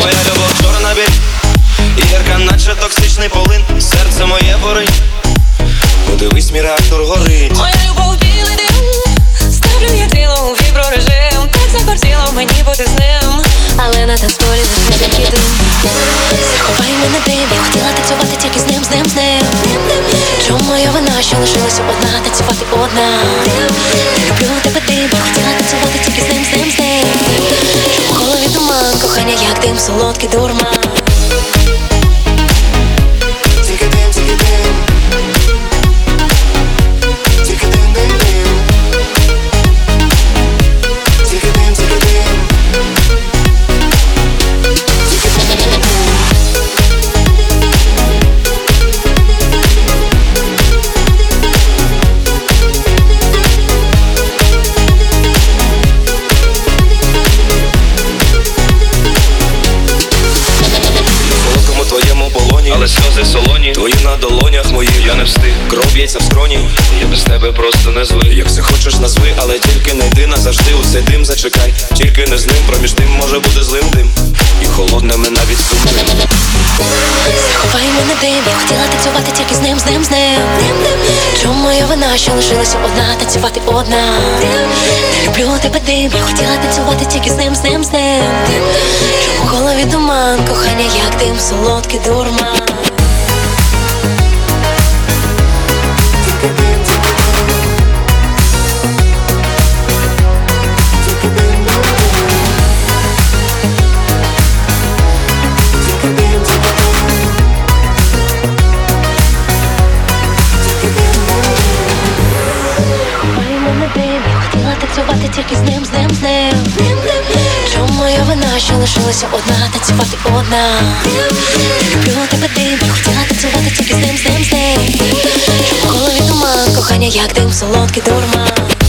Моя любов чорна біль, Ірка, наче токсичний полин, серце моє бори. Подивись, мій реактор горить. Моя любов білий дим, ставлю я тріло у віброрежим. Так захотіло мені бути з ним, але на танцполі не закидим Заховай мене дим, я хотіла танцювати тільки з ним, з ним, з ним. Чому моя вина, що лишилася одна, танцювати одна. Як дим, солодкий дурман б'ється в скроні, я без тебе просто не звик. Як все хочеш назви, але тільки не йди назавжди у цей дим зачекай, тільки не з ним, проміж тим може бути злим дим. І холодними навіть сумним. Заховай мене дим, я хотіла танцювати тільки з ним, з ним, з ним. Чому моя вина, що лишилася одна, танцювати одна. Не люблю тебе дим, я хотіла танцювати тільки з ним, з ним, з ним. Чому в голові туман, кохання як дим, солодкий дурман. Танцювати тільки з ним, з ним, з ним. Чому моя вина, що лишилася одна, танцювати одна. Люблю тебе дим, хотіла танцювати тільки з ним, з ним, з ним. Чому коли він туман, кохання як дим, солодкий дурман.